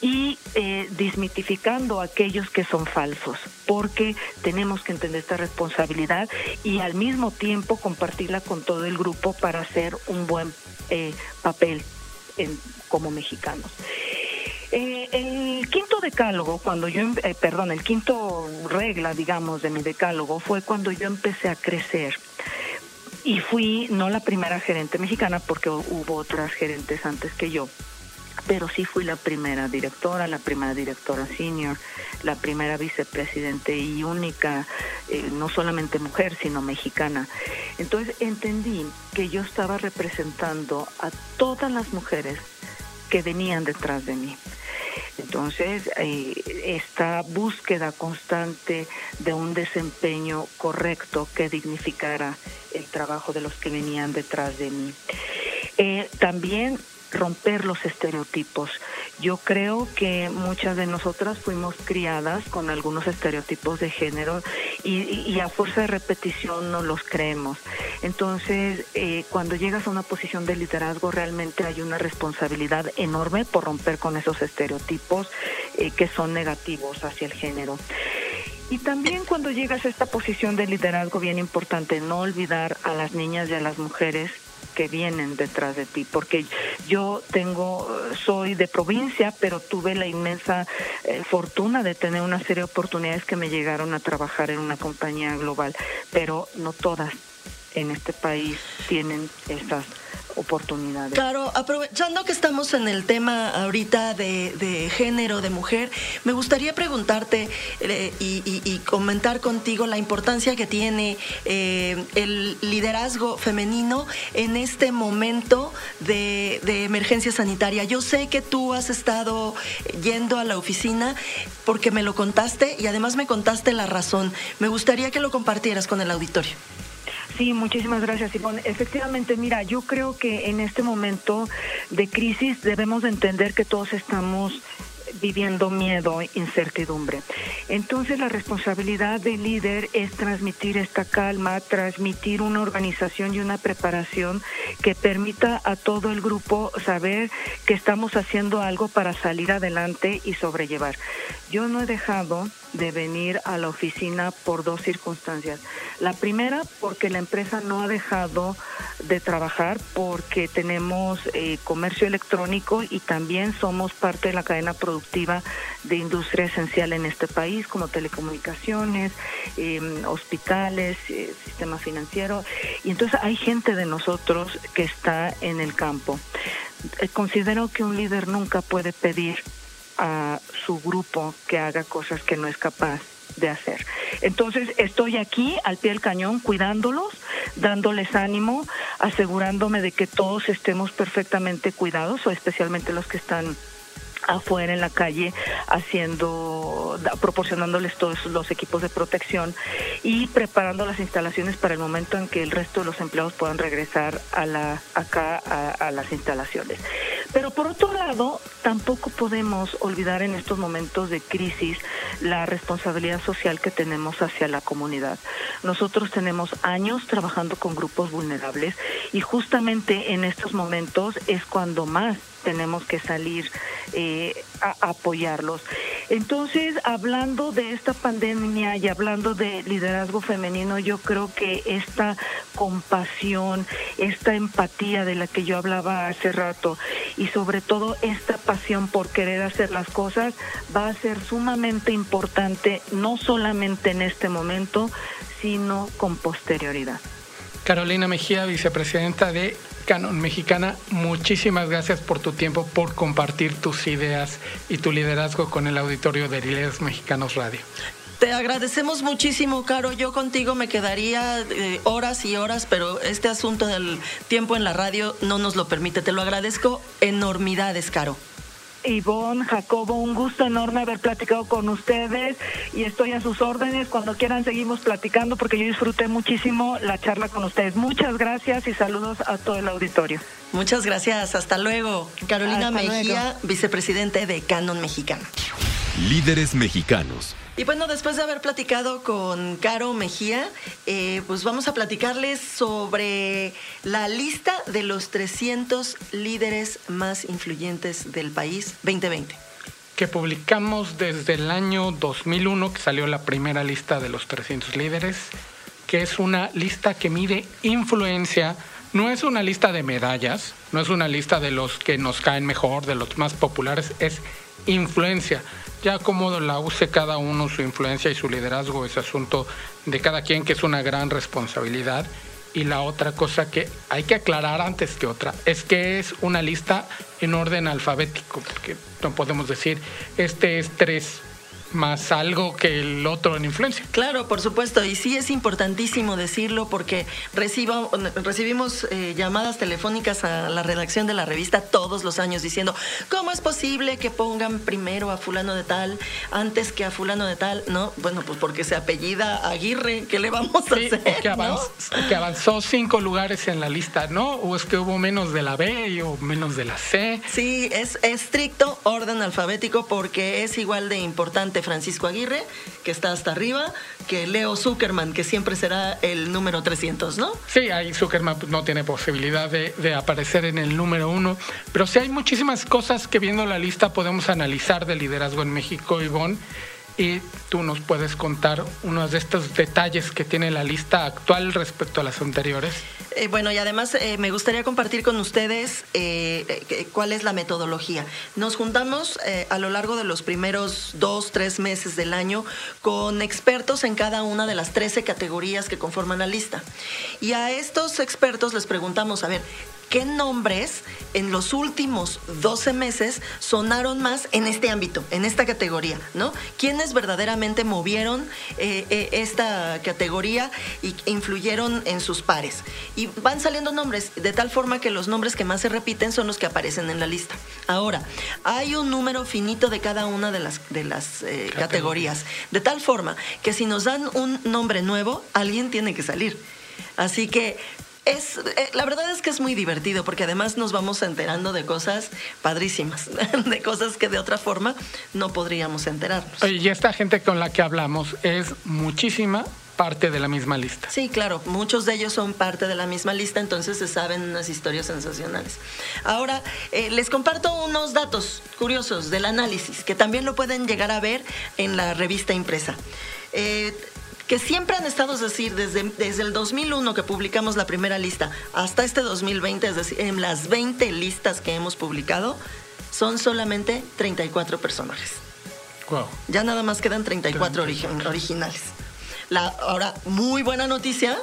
y eh, desmitificando aquellos que son falsos, porque tenemos que entender esta responsabilidad y al mismo tiempo compartirla con todo el grupo para hacer un buen eh, papel como mexicanos. El quinto decálogo, cuando yo, em, eh, perdón, el quinto regla, digamos, de mi decálogo fue cuando yo empecé a crecer. Y fui no la primera gerente mexicana, porque hubo otras gerentes antes que yo, pero sí fui la primera directora, la primera directora senior, la primera vicepresidente y única, eh, no solamente mujer, sino mexicana. Entonces entendí que yo estaba representando a todas las mujeres que venían detrás de mí. Entonces, eh, esta búsqueda constante de un desempeño correcto que dignificara el trabajo de los que venían detrás de mí. Eh, también romper los estereotipos. Yo creo que muchas de nosotras fuimos criadas con algunos estereotipos de género y, a fuerza de repetición no los creemos. Entonces, eh, cuando llegas a una posición de liderazgo, realmente hay una responsabilidad enorme por romper con esos estereotipos eh, que son negativos hacia el género. Y también cuando llegas a esta posición de liderazgo, bien importante, no olvidar a las niñas y a las mujeres que vienen detrás de ti, porque yo tengo, soy de provincia, pero tuve la inmensa eh, fortuna de tener una serie de oportunidades que me llegaron a trabajar en una compañía global, pero no todas en este país tienen estas Claro, aprovechando que estamos en el tema ahorita de, género, de mujer, me gustaría preguntarte eh, y, comentar contigo la importancia que tiene eh, el liderazgo femenino en este momento de, de emergencia sanitaria. Yo sé que tú has estado yendo a la oficina porque me lo contaste y además me contaste la razón. Me gustaría que lo compartieras con el auditorio. Sí, muchísimas gracias, Ivonne. Efectivamente, mira, yo creo que en este momento de crisis debemos entender que todos estamos viviendo miedo, incertidumbre. Entonces la responsabilidad del líder es transmitir esta calma, transmitir una organización y una preparación que permita a todo el grupo saber que estamos haciendo algo para salir adelante y sobrellevar. Yo no he dejado de venir a la oficina por dos circunstancias. La primera, porque la empresa no ha dejado de trabajar, porque tenemos eh, comercio electrónico y también somos parte de la cadena productiva de industria esencial en este país, como telecomunicaciones, em, hospitales, eh, sistema financiero. Y entonces hay gente de nosotros que está en el campo. Eh, considero que un líder nunca puede pedir a su grupo que haga cosas que no es capaz de hacer. Entonces estoy aquí al pie del cañón cuidándolos, dándoles ánimo, asegurándome de que todos estemos perfectamente cuidados, o especialmente los que están afuera en la calle haciendo proporcionándoles todos los equipos de protección y preparando las instalaciones para el momento en que el resto de los empleados puedan regresar a la acá a, las instalaciones pero por otro lado tampoco podemos olvidar en estos momentos de crisis la responsabilidad social que tenemos hacia la comunidad nosotros tenemos años trabajando con grupos vulnerables y justamente en estos momentos es cuando más tenemos que salir eh, a, apoyarlos. Entonces, hablando de esta pandemia y hablando de liderazgo femenino, yo creo que esta compasión, esta empatía de la que yo hablaba hace rato y sobre todo esta pasión por querer hacer las cosas va a ser sumamente importante, no solamente en este momento, sino con posterioridad. Carolina Mejía, vicepresidenta de Canon Mexicana, muchísimas gracias por tu tiempo, por compartir tus ideas y tu liderazgo con el auditorio de Líderes Mexicanos Radio. Te agradecemos muchísimo, Caro. Yo contigo me quedaría eh, horas y horas, pero este asunto del tiempo en la radio no nos lo permite. Te lo agradezco enormidades, Caro. Ivonne, Jacobo, un gusto enorme haber platicado con ustedes y estoy a sus órdenes. Cuando quieran seguimos platicando porque yo disfruté muchísimo la charla con ustedes. Muchas gracias y saludos a todo el auditorio. Muchas gracias, hasta luego. Carolina Mejía, vicepresidente de Canon Mexicana. Líderes mexicanos y bueno, después de haber platicado con Caro Mejía, eh, pues vamos a platicarles sobre la lista de los 300 líderes más influyentes del país 2020 que publicamos desde el año 2001, que salió la primera lista de los 300 líderes, que es una lista que mide influencia, no es una lista de medallas, no es una lista de los que nos caen mejor, de los más populares, es influencia. Ya cómo la use cada uno, su influencia y su liderazgo es asunto de cada quien, que es una gran responsabilidad. Y la otra cosa que hay que aclarar antes que otra es que es una lista en orden alfabético, porque no podemos decir este es tres más algo que el otro en influencia. Claro, por supuesto, y sí es importantísimo decirlo porque recibo, recibimos eh, llamadas telefónicas a la redacción de la revista todos los años diciendo, ¿cómo es posible que pongan primero a fulano de tal antes que a fulano de tal? No, bueno, pues porque se apellida Aguirre, ¿qué le vamos a hacer? Que avanzó, que avanzó cinco lugares en la lista, ¿no? O es que hubo menos de la B o menos de la C. Sí, es estricto orden alfabético porque es igual de importante Francisco Aguirre, que está hasta arriba, que Leo Zuckerman, que siempre será el número 300, ¿no? Sí, ahí Zuckerman no tiene posibilidad de, aparecer en el número uno, pero sí hay muchísimas cosas que viendo la lista podemos analizar de liderazgo en México, Ivonne. Y tú nos puedes contar unos de estos detalles que tiene la lista actual respecto a las anteriores. Eh, bueno, y además eh, me gustaría compartir con ustedes eh, cuál es la metodología. Nos juntamos a lo largo de los primeros dos, tres meses del año con expertos en cada una de las 13 categorías que conforman la lista. Y a estos expertos les preguntamos, a ver, qué nombres en los últimos 12 meses sonaron más en este ámbito, en esta categoría, ¿no? ¿Quiénes verdaderamente movieron eh, eh, esta categoría y influyeron en sus pares? Y van saliendo nombres, de tal forma que los nombres que más se repiten son los que aparecen en la lista. Ahora, hay un número finito de cada una de las, de las eh, categorías, de tal forma que si nos dan un nombre nuevo, alguien tiene que salir. Así que es, eh, la verdad es que es muy divertido porque además nos vamos enterando de cosas padrísimas, de cosas que de otra forma no podríamos enterarnos. Y esta gente con la que hablamos es muchísima parte de la misma lista. Sí, claro, muchos de ellos son parte de la misma lista, entonces se saben unas historias sensacionales. Ahora, eh, les comparto unos datos curiosos del análisis que también lo pueden llegar a ver en la revista impresa. Eh, que siempre han estado, es decir, desde, desde el 2001 que publicamos la primera lista hasta este 2020, es decir, en las 20 listas que hemos publicado, son solamente 34 personajes. Wow. Ya nada más quedan 34 originales. La, ahora, muy buena noticia,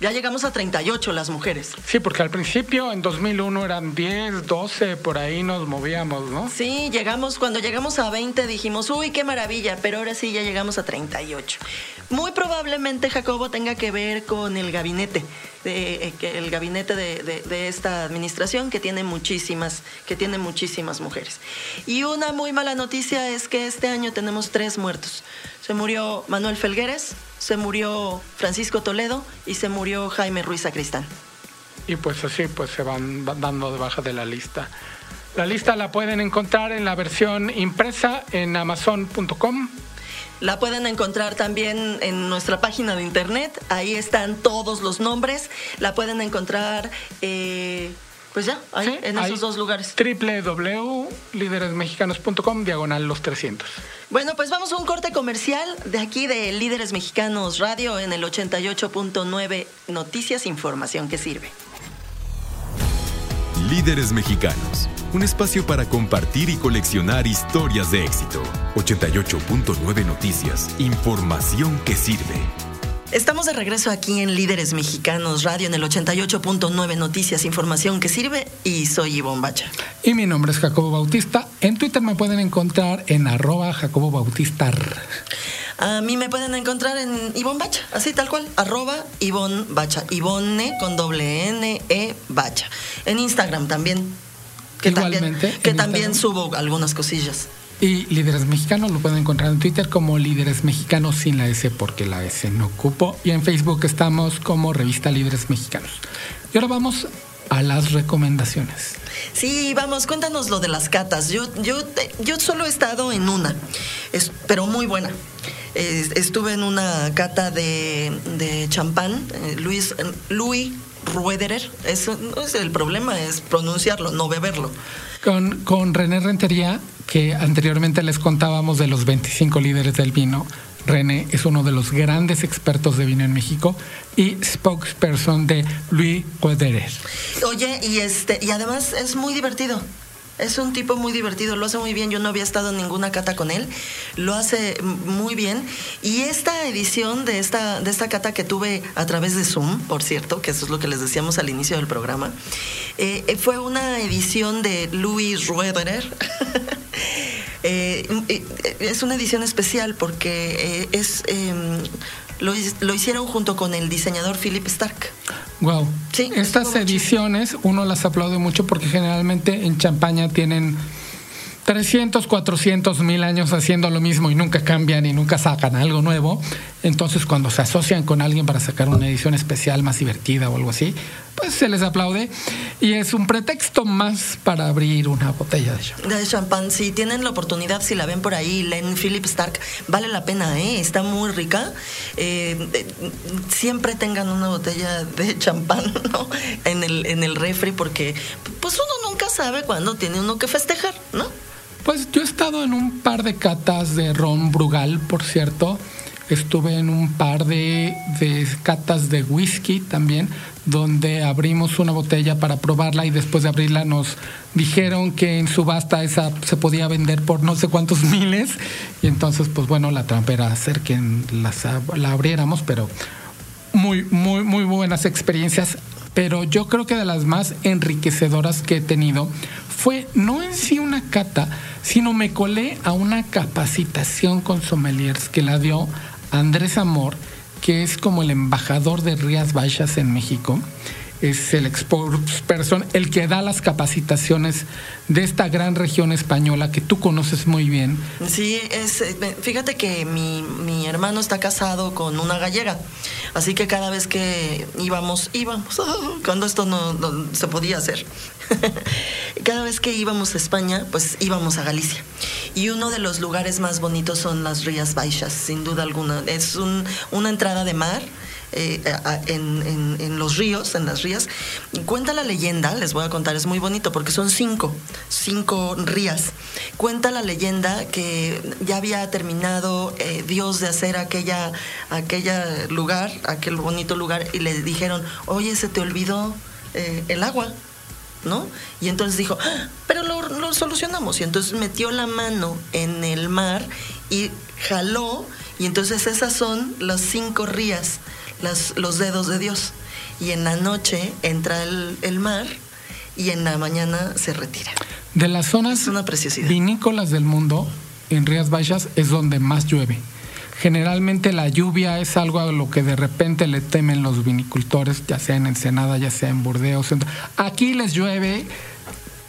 ya llegamos a 38 las mujeres. Sí, porque al principio en 2001 eran 10, 12, por ahí nos movíamos, ¿no? Sí, llegamos, cuando llegamos a 20 dijimos, uy, qué maravilla, pero ahora sí ya llegamos a 38. Muy probablemente Jacobo tenga que ver con el gabinete, de, eh, el gabinete de, esta administración que tiene muchísimas, que tiene muchísimas mujeres. Y una muy mala noticia es que este año tenemos tres muertos. Se murió Manuel Felgueres, se murió Francisco Toledo y se murió Jaime Ruiz Sacristán. Y pues así pues se van dando de baja de la lista. La lista la pueden encontrar en la versión impresa en amazon.com la pueden encontrar también en nuestra página de internet. Ahí están todos los nombres. La pueden encontrar, eh, pues ya, ahí, en esos dos lugares. www.lideresmexicanos.com, diagonal los 300. Bueno, pues vamos a un corte comercial de aquí de Líderes Mexicanos Radio en el 88.9 Noticias, información que sirve. Líderes Mexicanos un espacio para compartir y coleccionar historias de éxito. 88.9 Noticias, información que sirve. Estamos de regreso aquí en Líderes Mexicanos Radio en el 88.9 Noticias, información que sirve y soy Ivonne Bacha. Y mi nombre es Jacobo Bautista. En Twitter me pueden encontrar en arroba Jacobo Bautistar. A mí me pueden encontrar en Ivonne Bacha, así tal cual, arroba Ivonne Bacha, Ivonne con doble N E Bacha. En Instagram también que Igualmente. También, que también subo algunas cosillas. Y Líderes Mexicanos lo pueden encontrar en Twitter como Líderes Mexicanos sin la S porque la S no ocupo. Y en Facebook estamos como Revista Líderes Mexicanos. Y ahora vamos a las recomendaciones. Sí, vamos, cuéntanos lo de las catas. Yo, yo, yo solo he estado en una, es, pero muy buena. estuve en una cata de, de champán, eh, Luis, Louis Ruederer. Eso no es el problema, es pronunciarlo, no beberlo. Con, con René Rentería, que anteriormente les contábamos de los 25 líderes del vino, René es uno de los grandes expertos de vino en México y spokesperson de Louis Ruederer. Oye, y este, y además es muy divertido. Es un tipo muy divertido, lo hace muy bien. Yo no había estado en ninguna cata con él. Lo hace muy bien. Y esta edición de esta, de esta cata que tuve a través de Zoom, por cierto, que eso es lo que les decíamos al inicio del programa, eh, fue una edición de Louis Ruederer. Eh, eh, es una edición especial porque es em, lo, lo, hicieron junto con el diseñador Philip Stark. Wow. Sí, Estas ediciones uno las aplaude mucho porque generalmente en Champaña tienen 300, 400 mil años haciendo lo mismo y nunca cambian y nunca sacan algo nuevo. Entonces cuando se asocian con alguien para sacar una edición especial más divertida o algo así, pues se les aplaude y es un pretexto más para abrir una botella de champán. De champán, si tienen la oportunidad, si la ven por ahí, Len Philip Stark, vale la pena, ¿eh? está muy rica. Eh, eh, siempre tengan una botella de champán ¿no? en, el, en el refri porque pues uno nunca sabe cuándo tiene uno que festejar, ¿no? Pues yo he estado en un par de catas de ron Brugal, por cierto. Estuve en un par de, catas de whisky también, donde abrimos una botella para probarla y después de abrirla nos dijeron que en subasta esa se podía vender por no sé cuántos miles. Y entonces, pues bueno, la trampa era hacer que la abriéramos, pero muy, muy, muy buenas experiencias. Pero yo creo que de las más enriquecedoras que he tenido fue no en sí una cata, sino me colé a una capacitación con sommeliers que la dio Andrés Amor, que es como el embajador de Rías Baixas en México es el person, el que da las capacitaciones de esta gran región española que tú conoces muy bien. Sí, es, eh, fíjate que mi, mi hermano está casado con una gallega, así que cada vez que íbamos, íbamos, cuando esto no, se podía hacer, cada vez que íbamos a España, pues íbamos a Galicia. Y uno de los lugares más bonitos son las Rías Baixas, sin duda alguna. Es un, una entrada de mar eh, en, los ríos, en las rías. Cuenta la leyenda, les voy a contar, es muy bonito porque son cinco, cinco rías. Cuenta la leyenda que ya había terminado eh, Dios de hacer aquella, aquella lugar, aquel bonito lugar, y le dijeron, oye, se te olvidó eh, el agua. ¿no? Y entonces dijo, ah, pero lo, lo, solucionamos. Y entonces metió la mano en el mar y jaló, y entonces esas son las cinco rías los dedos de Dios. Y en la noche entra el, mar y en la mañana se retira. De las zonas vinícolas del mundo, en Rías Baixas es donde más llueve. Generalmente la lluvia es algo a lo que de repente le temen los vinicultores, ya sea en Ensenada, ya sea en Burdeos. Aquí les llueve,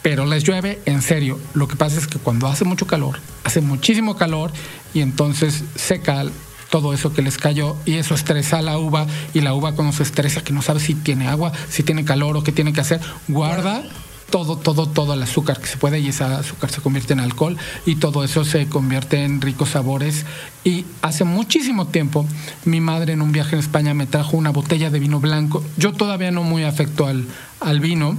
pero les llueve en serio. Lo que pasa es que cuando hace mucho calor, hace muchísimo calor y entonces seca todo eso que les cayó y eso estresa a la uva y la uva cuando se estresa que no sabe si tiene agua, si tiene calor o qué tiene que hacer, guarda todo, todo, todo el azúcar que se puede y ese azúcar se convierte en alcohol y todo eso se convierte en ricos sabores. Y hace muchísimo tiempo mi madre en un viaje en España me trajo una botella de vino blanco. Yo todavía no muy afecto al, al vino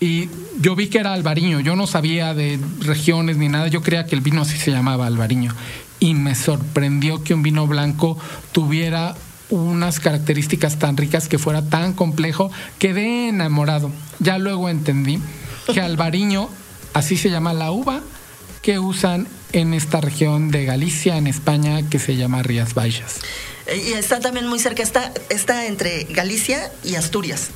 y yo vi que era albariño. Yo no sabía de regiones ni nada. Yo creía que el vino así se llamaba albariño y me sorprendió que un vino blanco tuviera unas características tan ricas que fuera tan complejo, quedé enamorado. Ya luego entendí que albariño, así se llama la uva que usan en esta región de Galicia, en España, que se llama Rías Baixas. Y está también muy cerca, está, está entre Galicia y Asturias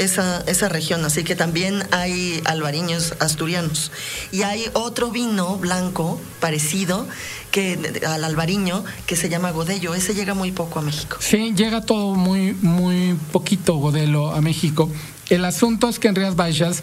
esa, esa región, así que también hay albariños asturianos. Y hay otro vino blanco parecido que al albariño que se llama Godello, ese llega muy poco a México. Sí, llega todo muy muy poquito Godelo a México. El asunto es que en Rías Baixas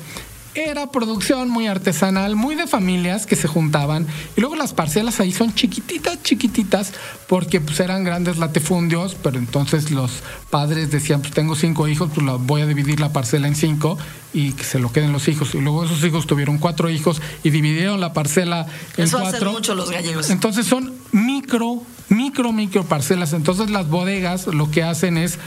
era producción muy artesanal, muy de familias que se juntaban. Y luego las parcelas ahí son chiquititas, chiquititas, porque pues eran grandes latifundios, pero entonces los padres decían, pues tengo cinco hijos, pues voy a dividir la parcela en cinco y que se lo queden los hijos. Y luego esos hijos tuvieron cuatro hijos y dividieron la parcela en Eso cuatro. Hacen mucho los gallegos. Entonces son micro, micro, micro parcelas. Entonces las bodegas lo que hacen es,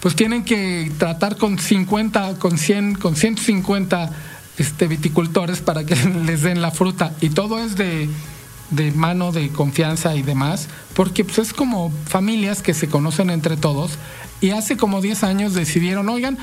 pues tienen que tratar con 50, con 100, con 150 este, viticultores para que les den la fruta. Y todo es de, de mano de confianza y demás, porque pues, es como familias que se conocen entre todos. Y hace como 10 años decidieron, oigan,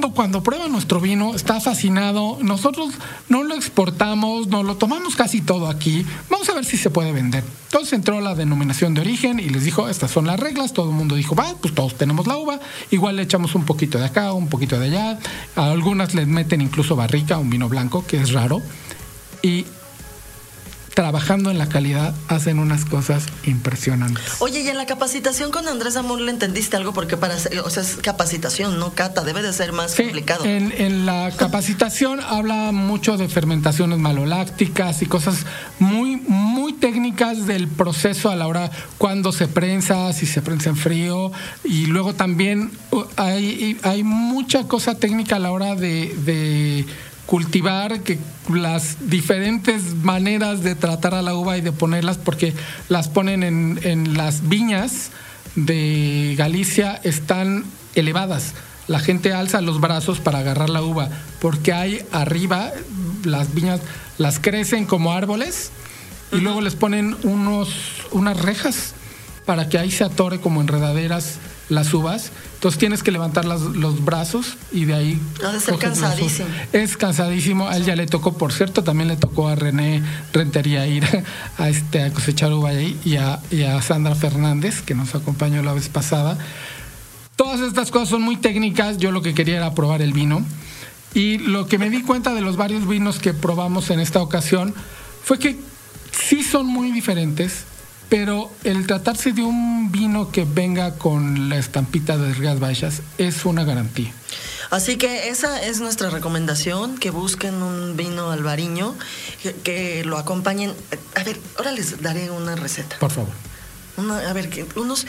cuando prueba nuestro vino está fascinado. Nosotros no lo exportamos, no lo tomamos casi todo aquí. Vamos a ver si se puede vender. Entonces entró la denominación de origen y les dijo, estas son las reglas. Todo el mundo dijo, va, pues todos tenemos la uva. Igual le echamos un poquito de acá, un poquito de allá. A algunas les meten incluso barrica, un vino blanco, que es raro. Y trabajando en la calidad hacen unas cosas impresionantes. Oye, y en la capacitación con Andrés Amor le entendiste algo porque para o sea, es capacitación, no cata, debe de ser más complicado. En, en la capacitación habla mucho de fermentaciones malolácticas y cosas muy, muy técnicas del proceso a la hora cuando se prensa, si se prensa en frío, y luego también uh, hay, hay mucha cosa técnica a la hora de cultivar, que las diferentes maneras de tratar a la uva y de ponerlas, porque las ponen en, en las viñas de Galicia, están elevadas. La gente alza los brazos para agarrar la uva, porque hay arriba las viñas las crecen como árboles y luego les ponen unos, unas rejas para que ahí se atore como enredaderas las uvas. Entonces tienes que levantar los brazos y de ahí. Ha de ser cansadísimo. Es cansadísimo. A él ya le tocó, por cierto, también le tocó a René Rentería ir a, este, a cosechar uva ahí y a, y a Sandra Fernández, que nos acompañó la vez pasada. Todas estas cosas son muy técnicas. Yo lo que quería era probar el vino. Y lo que me di cuenta de los varios vinos que probamos en esta ocasión fue que sí son muy diferentes, pero el tratarse de un vino que venga con la estampita de Rías Baixas es una garantía. Así que esa es nuestra recomendación, que busquen un vino albariño, que, lo acompañen. A ver, ahora les daré una receta. Por favor. a ver, unos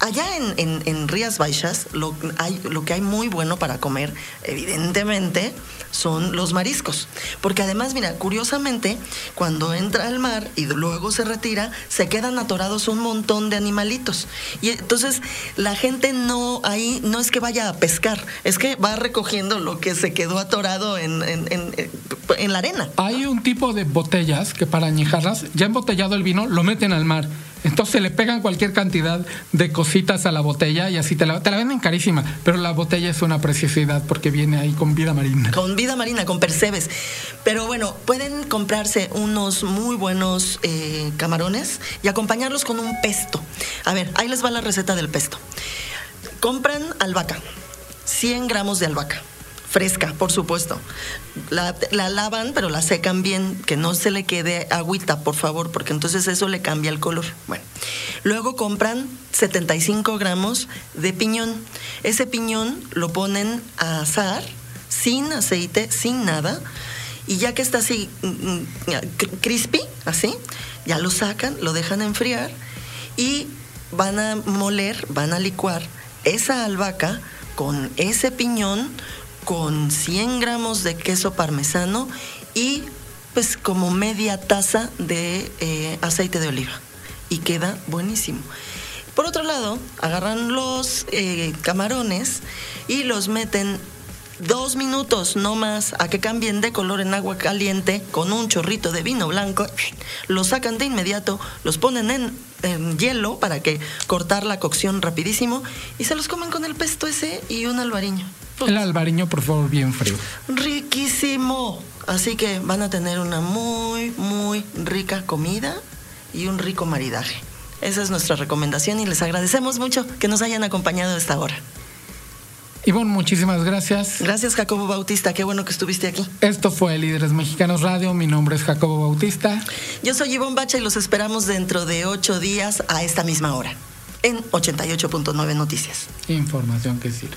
allá en, en, Rías Baixas lo, hay, lo que hay muy bueno para comer, evidentemente, son los mariscos. Porque además, mira, curiosamente, cuando entra al mar y luego se retira, se quedan atorados un montón de animalitos. Y entonces la gente no ahí no es que vaya a pescar, es que va recogiendo lo que se quedó atorado en, en, la arena. Hay un tipo de botellas que para añejarlas, ya embotellado el vino, lo meten al mar entonces le pegan cualquier cantidad de cositas a la botella y así te la, venden carísima, pero la botella es una preciosidad porque viene ahí con vida marina. Con vida marina, con percebes. Pero bueno, pueden comprarse unos muy buenos eh, camarones y acompañarlos con un pesto. A ver, ahí les va la receta del pesto. Compran albahaca, 100 gramos de albahaca fresca, por supuesto. La, lavan, pero la secan bien, que no se le quede agüita, por favor, porque entonces eso le cambia el color. Bueno, luego compran 75 gramos de piñón. Ese piñón lo ponen a asar sin aceite, sin nada, y ya que está así mm, mm, crispy, así, ya lo sacan, lo dejan enfriar y van a moler, van a licuar esa albahaca con ese piñón con 100 gramos de queso parmesano y pues como media taza de eh, aceite de oliva y queda buenísimo. Por otro lado, agarran los eh, camarones y los meten dos minutos no más a que cambien de color en agua caliente con un chorrito de vino blanco, los sacan de inmediato, los ponen en, en, hielo para que cortar la cocción rapidísimo y se los comen con el pesto ese y un albariño. El albariño, por favor, bien frío. Riquísimo. Así que van a tener una muy, muy rica comida y un rico maridaje. Esa es nuestra recomendación y les agradecemos mucho que nos hayan acompañado a esta hora. Ivonne, muchísimas gracias. Gracias, Jacobo Bautista. Qué bueno que estuviste aquí. Esto fue Líderes Mexicanos Radio. Mi nombre es Jacobo Bautista. Yo soy Ivonne Bacha y los esperamos dentro de ocho días a esta misma hora en 88.9 Noticias. Información que sirve.